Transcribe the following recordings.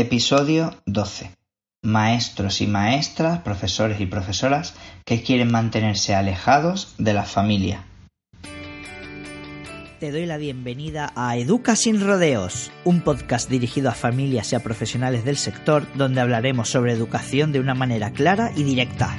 Episodio 12. Maestros y maestras, profesores y profesoras que quieren mantenerse alejados de la familia. Te doy la bienvenida a Educa sin rodeos, un podcast dirigido a familias y a profesionales del sector donde hablaremos sobre educación de una manera clara y directa.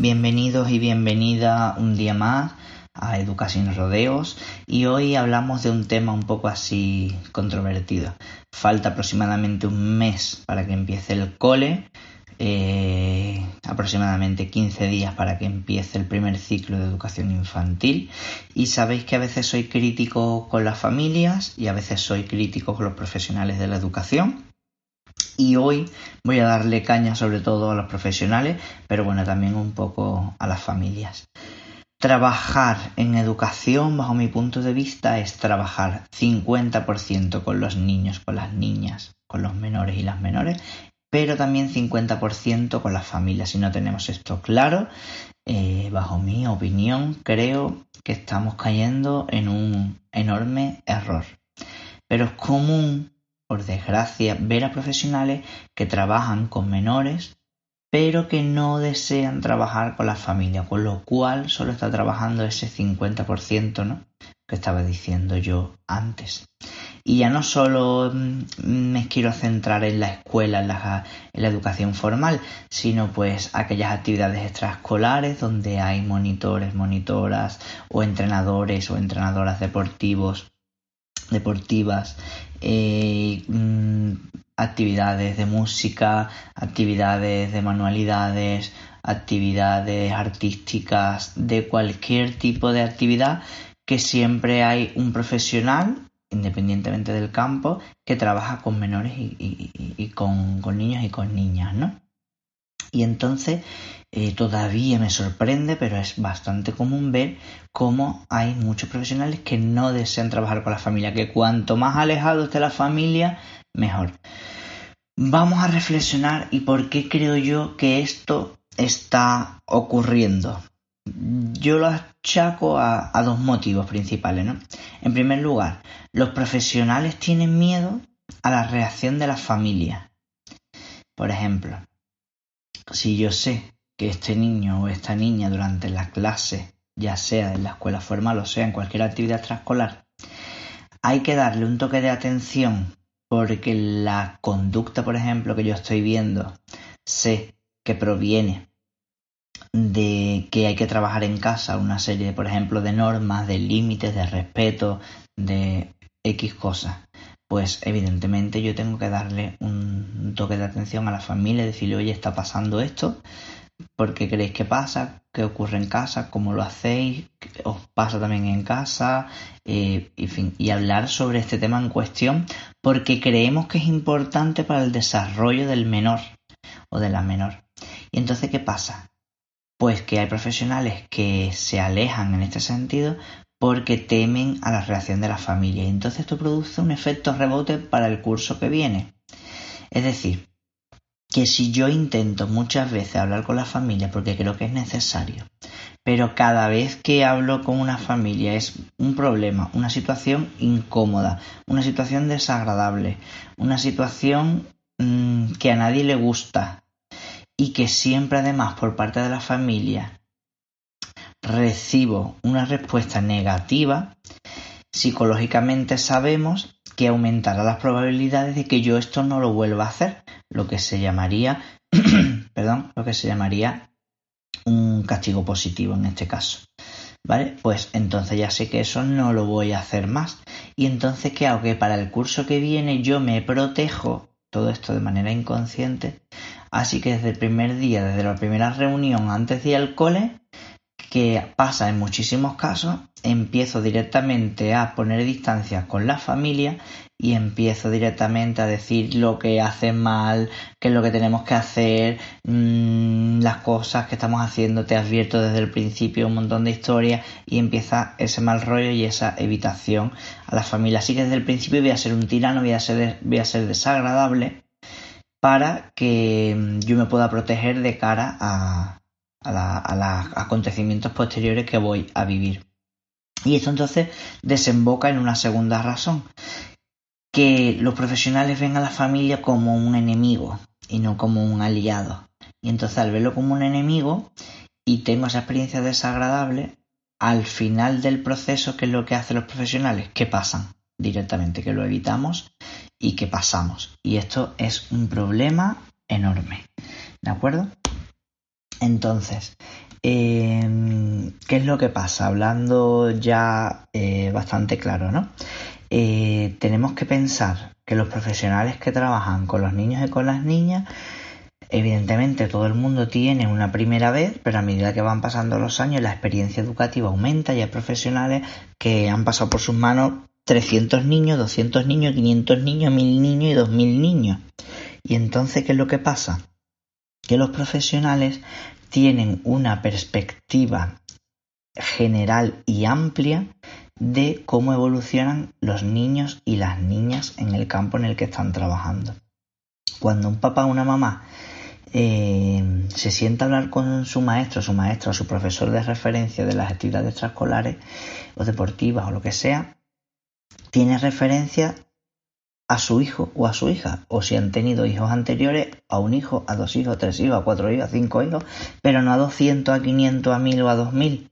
Bienvenidos y bienvenida un día más a Educación Rodeos. Y hoy hablamos de un tema un poco así controvertido. Falta aproximadamente un mes para que empiece el cole, eh, aproximadamente 15 días para que empiece el primer ciclo de educación infantil. Y sabéis que a veces soy crítico con las familias y a veces soy crítico con los profesionales de la educación y hoy voy a darle caña sobre todo a los profesionales, pero bueno, también un poco a las familias. Trabajar en educación, bajo mi punto de vista, es trabajar 50% con los niños, con las niñas, con los menores y las menores, pero también 50% con las familias. Si no tenemos esto claro, eh, bajo mi opinión, creo que estamos cayendo en un enorme error. Pero es común por desgracia, ver a profesionales que trabajan con menores, pero que no desean trabajar con la familia, con lo cual solo está trabajando ese 50%, ¿no? Que estaba diciendo yo antes. Y ya no solo mm, me quiero centrar en la escuela, en la, en la, educación formal, sino pues aquellas actividades extraescolares donde hay monitores, monitoras o entrenadores o entrenadoras deportivos, deportivas eh, mm, actividades de música, actividades de manualidades, actividades artísticas, de cualquier tipo de actividad que siempre hay un profesional, independientemente del campo, que trabaja con menores y, con, con niños y con niñas, ¿no? Y entonces eh, todavía me sorprende, pero es bastante común ver cómo hay muchos profesionales que no desean trabajar con la familia, que cuanto más alejados esté la familia, mejor. Vamos a reflexionar y por qué creo yo que esto está ocurriendo. Yo lo achaco a, a dos motivos principales, ¿no? En primer lugar, los profesionales tienen miedo a la reacción de la familia. Por ejemplo, si yo sé que este niño o esta niña durante la clase, ya sea en la escuela formal o sea en cualquier actividad extraescolar, hay que darle un toque de atención porque la conducta, por ejemplo, que yo estoy viendo, sé que proviene de que hay que trabajar en casa una serie, por ejemplo, de normas, de límites, de respeto, de X cosas. Pues evidentemente yo tengo que darle un toque de atención a la familia decirle, oye, está pasando esto, por qué creéis que pasa, qué ocurre en casa, cómo lo hacéis, os pasa también en casa, eh, fin, y hablar sobre este tema en cuestión porque creemos que es importante para el desarrollo del menor o de la menor. Y entonces, ¿qué pasa? Pues que hay profesionales que se alejan en este sentido porque temen a la reacción de la familia. Y entonces esto produce un efecto rebote para el curso que viene. Es decir, que si yo intento muchas veces hablar con la familia porque creo que es necesario, pero cada vez que hablo con una familia es un problema, una situación incómoda, una situación desagradable, una situación mmm, que a nadie le gusta y que siempre además por parte de la familia recibo una respuesta negativa, psicológicamente sabemos que aumentará las probabilidades de que yo esto no lo vuelva a hacer, lo que se llamaría, perdón, lo que se llamaría un castigo positivo en este caso. ¿Vale? Pues entonces ya sé que eso no lo voy a hacer más. Y entonces, ¿qué hago? Que para el curso que viene yo me protejo todo esto de manera inconsciente. Así que desde el primer día, desde la primera reunión antes de ir al cole, que pasa en muchísimos casos, empiezo directamente a poner distancias con la familia y empiezo directamente a decir lo que hace mal, qué es lo que tenemos que hacer, mmm, las cosas que estamos haciendo, te advierto desde el principio un montón de historias y empieza ese mal rollo y esa evitación a la familia. Así que desde el principio voy a ser un tirano, voy a ser, voy a ser desagradable para que yo me pueda proteger de cara a, a, los acontecimientos posteriores que voy a vivir. Y esto entonces desemboca en una segunda razón, que los profesionales ven a la familia como un enemigo y no como un aliado. Y entonces al verlo como un enemigo y tengo esa experiencia desagradable, al final del proceso, ¿qué es lo que hacen los profesionales? Que pasan directamente, que lo evitamos y que pasamos. Y esto es un problema enorme. ¿De acuerdo? Entonces, em, ¿qué es lo que pasa? Hablando ya eh, bastante claro, ¿no? Eh, tenemos que pensar que los profesionales que trabajan con los niños y con las niñas, evidentemente todo el mundo tiene una primera vez, pero a medida que van pasando los años la experiencia educativa aumenta y hay profesionales que han pasado por sus manos 300 niños, 200 niños, 500 niños, 1000 niños y 2000 niños. Y entonces, ¿qué es lo que pasa? Que los profesionales tienen una perspectiva general y amplia de cómo evolucionan los niños y las niñas en el campo en el que están trabajando. Cuando un papá o una mamá eh, se sienta a hablar con su maestro, su maestro su profesor de referencia de las actividades extraescolares o deportivas o lo que sea, tiene referencia a su hijo o a su hija, o si han tenido hijos anteriores, a un hijo, a dos hijos, a tres hijos, a cuatro hijos, a cinco hijos, pero no a 200, a 500, a 1000 o a 2000.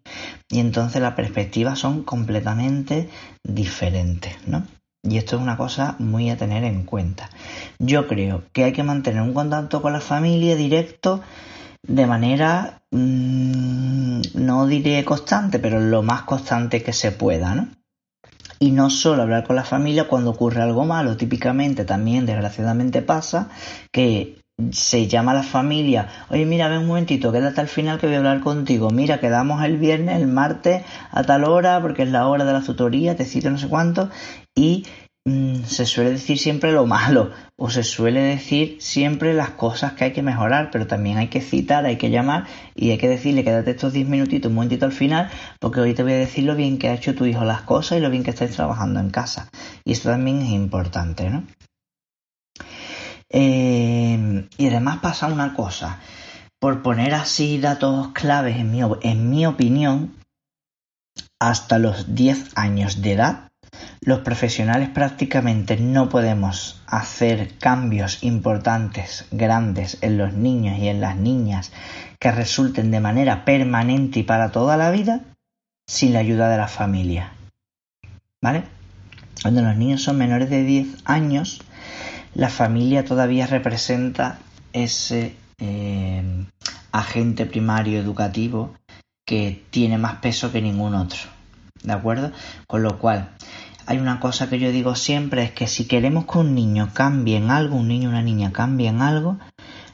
Y entonces las perspectivas son completamente diferentes, ¿no? Y esto es una cosa muy a tener en cuenta. Yo creo que hay que mantener un contacto con la familia directo de manera, mmm, no diré constante, pero lo más constante que se pueda, ¿no? Y no solo hablar con la familia cuando ocurre algo malo. Típicamente también, desgraciadamente, pasa que se llama a la familia, oye mira, ven un momentito, quédate al final que voy a hablar contigo, mira, quedamos el viernes, el martes a tal hora, porque es la hora de la tutoría, te cito no sé cuánto, y se suele decir siempre lo malo o se suele decir siempre las cosas que hay que mejorar, pero también hay que citar, hay que llamar y hay que decirle quédate estos 10 minutitos, un momentito al final, porque hoy te voy a decir lo bien que ha hecho tu hijo las cosas y lo bien que estáis trabajando en casa. Y esto también es importante, ¿no? Eh, y además pasa una cosa, por poner así datos claves en mi, en mi opinión, hasta los 10 años de edad los profesionales prácticamente no podemos hacer cambios importantes, grandes en los niños y en las niñas que resulten de manera permanente y para toda la vida sin la ayuda de la familia. ¿Vale? Cuando los niños son menores de 10 años, la familia todavía representa ese eh, agente primario educativo que tiene más peso que ningún otro. ¿De acuerdo? Con lo cual, hay una cosa que yo digo siempre, es que si queremos que un niño cambie en algo, un niño o una niña cambie en algo,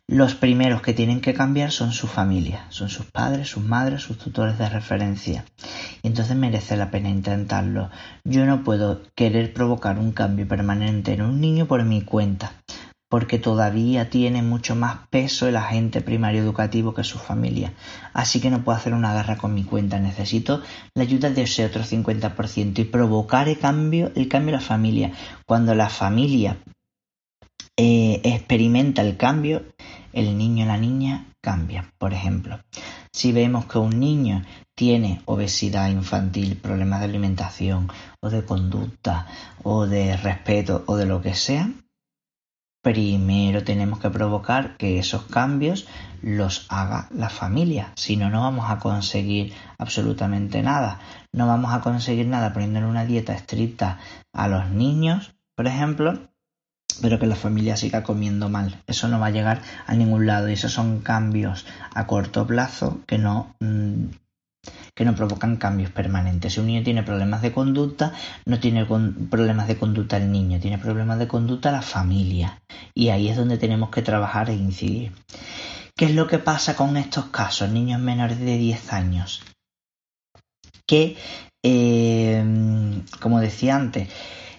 los primeros que tienen que cambiar son su familia, son sus padres, sus madres, sus tutores de referencia. Y entonces merece la pena intentarlo. Yo no puedo querer provocar un cambio permanente en un niño por mi cuenta porque todavía tiene mucho más peso el agente primario educativo que su familia. Así que no puedo hacer una garra con mi cuenta. Necesito la ayuda de ese otro 50% y provocar el cambio, el cambio en la familia. Cuando la familia eh, experimenta el cambio, el niño o la niña cambia. Por ejemplo, si vemos que un niño tiene obesidad infantil, problemas de alimentación o de conducta o de respeto o de lo que sea, primero tenemos que provocar que esos cambios los haga la familia. Si no, no vamos a conseguir absolutamente nada. No vamos a conseguir nada poniéndole una dieta estricta a los niños, por ejemplo, pero que la familia siga comiendo mal. Eso no va a llegar a ningún lado y esos son cambios a corto plazo que no mm, que no provocan cambios permanentes. Si un niño tiene problemas de conducta, no tiene problemas de conducta el niño, tiene problemas de conducta la familia. Y ahí es donde tenemos que trabajar e incidir. ¿Qué es lo que pasa con estos casos, niños menores de 10 años? Que, eh, como decía antes,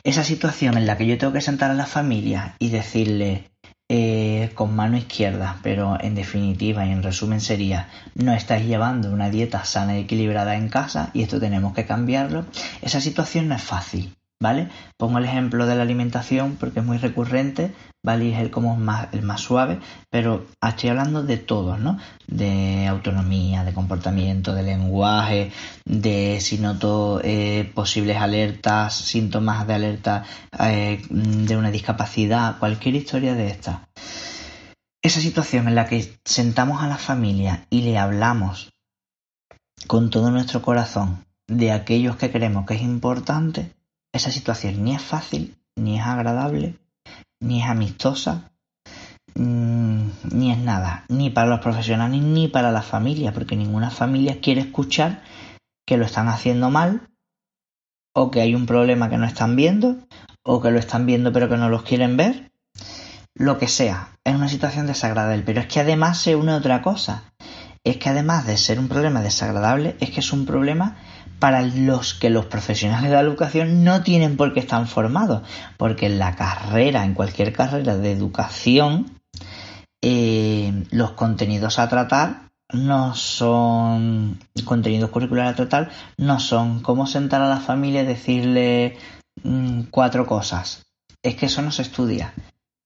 esa situación en la que yo tengo que sentar a la familia y decirle, eh, con mano izquierda, pero en definitiva y en resumen sería no estáis llevando una dieta sana y equilibrada en casa y esto tenemos que cambiarlo. Esa situación no es fácil, ¿vale? Pongo el ejemplo de la alimentación porque es muy recurrente, ¿vale? Y es el como más, el más suave, pero estoy hablando de todos, ¿no? De autonomía, de comportamiento, de lenguaje, de si noto eh, posibles alertas, síntomas de alerta eh, de una discapacidad, cualquier historia de esta. Esa situación en la que sentamos a la familia y le hablamos con todo nuestro corazón de aquellos que creemos que es importante, esa situación ni es fácil, ni es agradable, ni es amistosa, mm, ni es nada, ni para los profesionales ni para la familia, porque ninguna familia quiere escuchar que lo están haciendo mal, o que hay un problema que no están viendo, o que lo están viendo pero que no los quieren ver, lo que sea, es una situación desagradable, pero es que además se une otra cosa, es que además de ser un problema desagradable, es que es un problema para los que los profesionales de la educación no tienen por qué estar formados, porque en la carrera, en cualquier carrera de educación, eh, los contenidos a tratar no son contenidos curriculares a tratar, no son cómo sentar a la familia y decirle mm, cuatro cosas. Es que eso no se estudia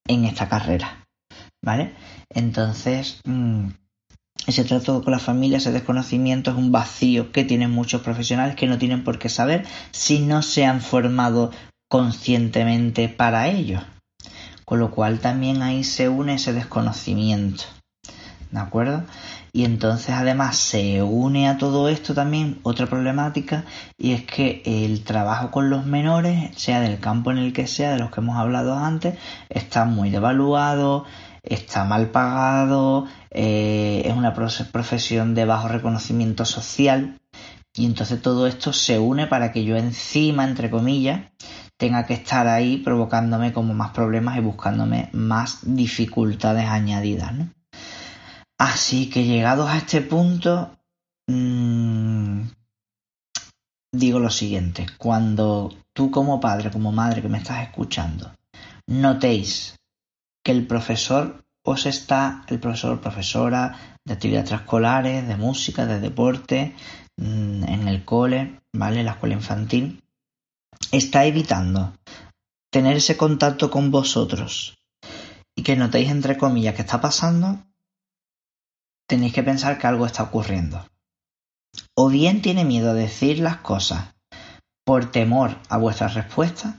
en esta carrera, ¿vale? Entonces, mm, ese trato con la familia, ese desconocimiento es un vacío que tienen muchos profesionales que no tienen por qué saber si no se han formado conscientemente para ello. Con lo cual también ahí se une ese desconocimiento. ¿De acuerdo? Y entonces además se une a todo esto también otra problemática y es que el trabajo con los menores, sea del campo en el que sea, de los que hemos hablado antes, está muy devaluado, está mal pagado, eh, es una profesión de bajo reconocimiento social y entonces todo esto se une para que yo encima, entre comillas, tenga que estar ahí provocándome como más problemas y buscándome más dificultades añadidas. Así que llegados a este punto, mmm, digo lo siguiente, cuando tú como padre, como madre que me estás escuchando, notéis que el profesor os está, el profesor profesora de actividades extraescolares, de música, de deporte, mm, en el cole, ¿vale? La escuela infantil, está evitando tener ese contacto con vosotros y que notéis entre comillas que está pasando, tenéis que pensar que algo está ocurriendo. O bien tiene miedo a decir las cosas por temor a vuestra respuesta,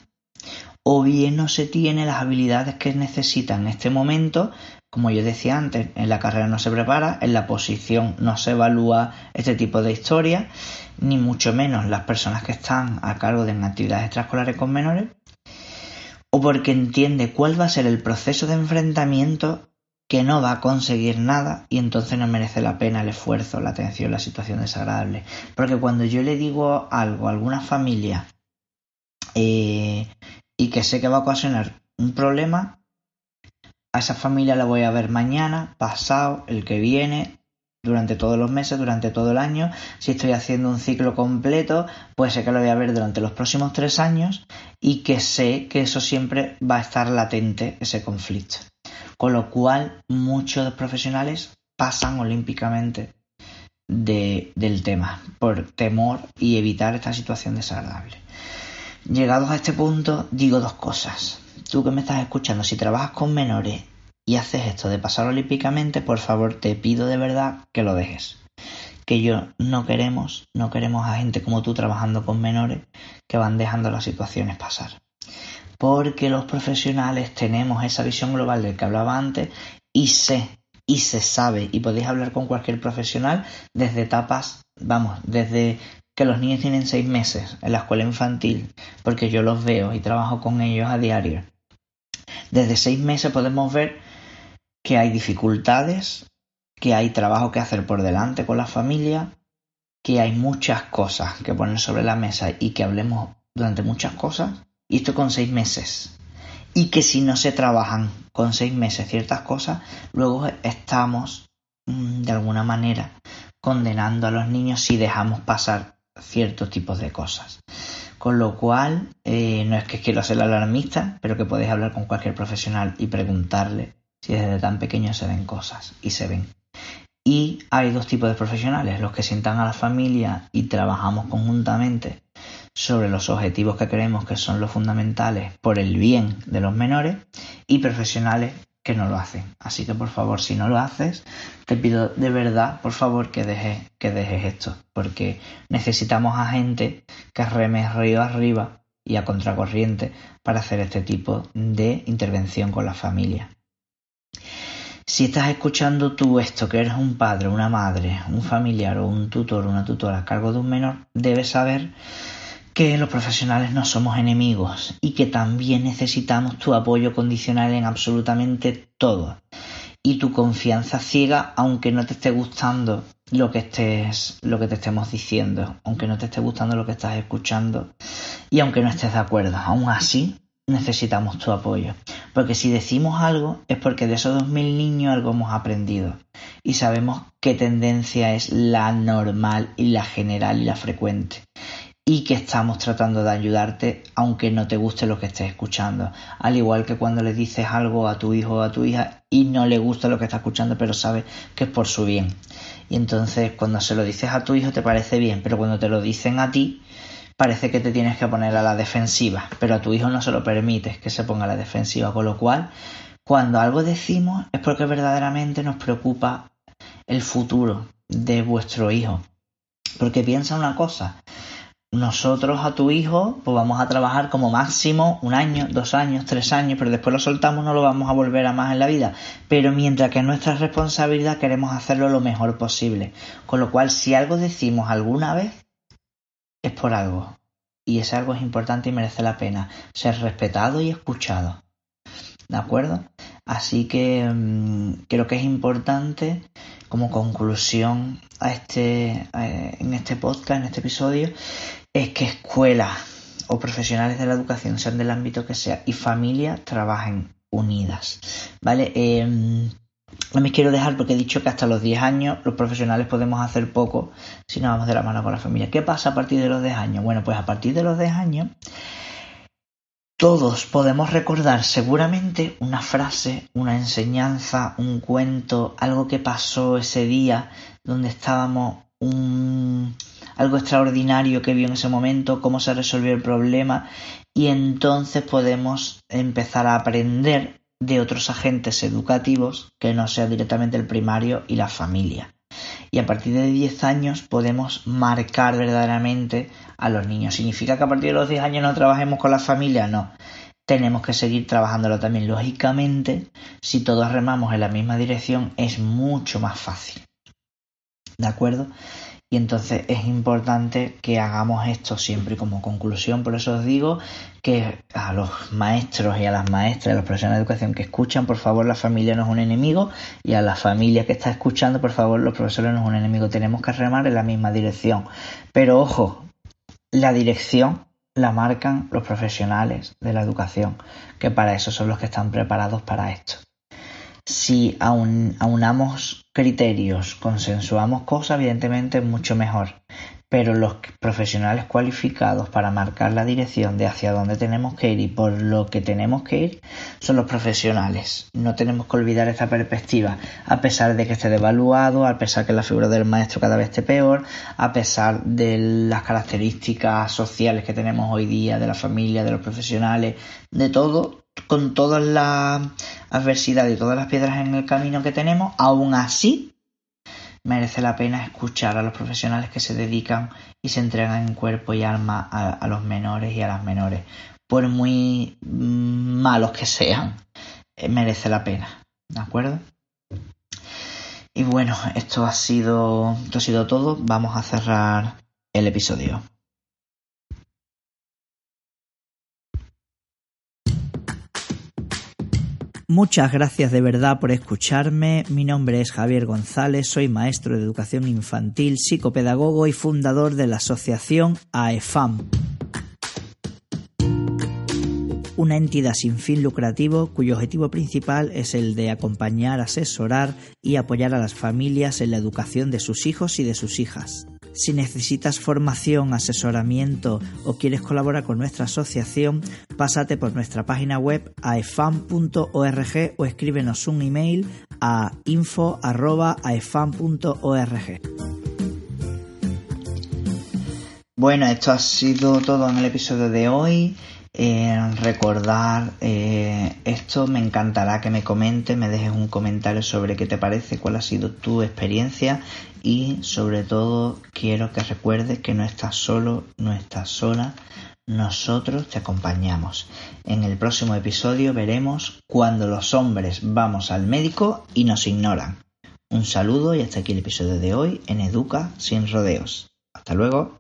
o bien no se tiene las habilidades que necesita en este momento. Como yo decía antes, en la carrera no se prepara, en la posición no se evalúa este tipo de historia, ni mucho menos las personas que están a cargo de actividades extraescolares con menores, o porque entiende cuál va a ser el proceso de enfrentamiento que no va a conseguir nada y entonces no merece la pena el esfuerzo, la atención, la situación desagradable. Porque cuando yo le digo algo a alguna familia eh, y que sé que va a ocasionar un problema, a esa familia la voy a ver mañana, pasado, el que viene, durante todos los meses, durante todo el año. Si estoy haciendo un ciclo completo, pues sé que lo voy a ver durante los próximos tres años y que sé que eso siempre va a estar latente, ese conflicto. Con lo cual muchos profesionales pasan olímpicamente del tema por temor y evitar esta situación desagradable. Llegados a este punto, digo dos cosas. Tú que me estás escuchando, si trabajas con menores y haces esto de pasar olímpicamente, por favor te pido de verdad que lo dejes. Que yo no queremos, no queremos a gente como tú trabajando con menores que van dejando las situaciones pasar porque los profesionales tenemos esa visión global del que hablaba antes y sé y se sabe y podéis hablar con cualquier profesional desde etapas, vamos, desde que los niños tienen seis meses en la escuela infantil, porque yo los veo y trabajo con ellos a diario. Desde seis meses podemos ver que hay dificultades, que hay trabajo que hacer por delante con la familia, que hay muchas cosas que poner sobre la mesa y que hablemos durante muchas cosas y esto con seis meses. Y que si no se trabajan con seis meses ciertas cosas, luego estamos mm, de alguna manera condenando a los niños si dejamos pasar ciertos tipos de cosas. Con lo cual, eh, no es que quiero ser alarmista, pero que podéis hablar con cualquier profesional y preguntarle si desde tan pequeños se ven cosas y se ven. Y hay dos tipos de profesionales, los que sientan a la familia y trabajamos conjuntamente sobre los objetivos que creemos que son los fundamentales por el bien de los menores y profesionales que no lo hacen. Así que por favor, si no lo haces, te pido de verdad, por favor, que dejes, que dejes esto, porque necesitamos a gente que reme río arriba y a contracorriente para hacer este tipo de intervención con la familia. Si estás escuchando tú esto, que eres un padre, una madre, un familiar o un tutor, una tutora a cargo de un menor, debes saber que los profesionales no somos enemigos y que también necesitamos tu apoyo condicional en absolutamente todo. Y tu confianza ciega aunque no te esté gustando lo que estés lo que te estemos diciendo, aunque no te esté gustando lo que estás escuchando y aunque no estés de acuerdo, aún así necesitamos tu apoyo, porque si decimos algo es porque de esos 2000 niños algo hemos aprendido. Y sabemos qué tendencia es la normal y la general y la frecuente y que estamos tratando de ayudarte aunque no te guste lo que estés escuchando. Al igual que cuando le dices algo a tu hijo o a tu hija y no le gusta lo que está escuchando pero sabe que es por su bien. Y entonces cuando se lo dices a tu hijo te parece bien, pero cuando te lo dicen a ti parece que te tienes que poner a la defensiva, pero a tu hijo no se lo permites que se ponga a la defensiva, con lo cual cuando algo decimos es porque verdaderamente nos preocupa el futuro de vuestro hijo. Porque piensa una cosa, nosotros a tu hijo pues vamos a trabajar como máximo un año, dos años, tres años, pero después lo soltamos, no lo vamos a volver a más en la vida. Pero mientras que es nuestra responsabilidad queremos hacerlo lo mejor posible. Con lo cual, si algo decimos alguna vez, es por algo. Y ese algo es importante y merece la pena ser respetado y escuchado. ¿De acuerdo? Así que mm, creo que es importante como conclusión a este, en este podcast, en este episodio, es que escuelas o profesionales de la educación, sean del ámbito que sea, y familias trabajen unidas. ¿Vale? Eh, no me quiero dejar porque he dicho que hasta los 10 años los profesionales podemos hacer poco si no vamos de la mano con la familia. ¿Qué pasa a partir de los 10 años? Bueno, pues a partir de los 10 años todos podemos recordar seguramente una frase, una enseñanza, un cuento, algo que pasó ese día donde estábamos un, algo extraordinario que vio en ese momento, cómo se resolvió el problema y entonces podemos empezar a aprender de otros agentes educativos que no sea directamente el primario y la familia. Y a partir de 10 años podemos marcar verdaderamente a los niños. ¿Significa que a partir de los 10 años no trabajemos con la familia? No. Tenemos que seguir trabajándolo también. Lógicamente, si todos remamos en la misma dirección, es mucho más fácil. ¿De acuerdo? Y entonces es importante que hagamos esto siempre como conclusión. Por eso os digo que a los maestros y a las maestras, a los profesionales de educación que escuchan, por favor, la familia no es un enemigo. Y a la familia que está escuchando, por favor, los profesores no es un enemigo. Tenemos que remar en la misma dirección. Pero ojo, la dirección la marcan los profesionales de la educación, que para eso son los que están preparados para esto si aunamos criterios, consensuamos cosas, evidentemente es mucho mejor. Pero los profesionales cualificados para marcar la dirección de hacia dónde tenemos que ir y por lo que tenemos que ir son los profesionales. No tenemos que olvidar esta perspectiva, a pesar de que esté devaluado, a pesar que la figura del maestro cada vez esté peor, a pesar de las características sociales que tenemos hoy día, de la familia, de los profesionales, de todo, con todas las adversidades y todas las piedras en el camino que tenemos, aún así merece la pena escuchar a los profesionales que se dedican y se entregan en cuerpo y alma a, los menores y a las menores. Por muy malos que sean, eh, merece la pena. ¿De acuerdo? Y bueno, esto ha sido, esto ha sido todo. Vamos a cerrar el episodio. Muchas gracias de verdad por escucharme. Mi nombre es Javier González, soy maestro de educación infantil, psicopedagogo y fundador de la asociación AEFAM. Una entidad sin fin lucrativo cuyo objetivo principal es el de acompañar, asesorar y apoyar a las familias en la educación de sus hijos y de sus hijas. Si necesitas formación, asesoramiento o quieres colaborar con nuestra asociación, pásate por nuestra página web aefam.org o escríbenos un email a info.aefam.org. Bueno, esto ha sido todo en el episodio de hoy. Eh, recordar eh, esto, me encantará que me comentes, me dejes un comentario sobre qué te parece, cuál ha sido tu experiencia y sobre todo quiero que recuerdes que no estás solo, no estás sola, nosotros te acompañamos. En el próximo episodio veremos cuando los hombres vamos al médico y nos ignoran. Un saludo y hasta aquí el episodio de hoy en Educa sin rodeos. Hasta luego.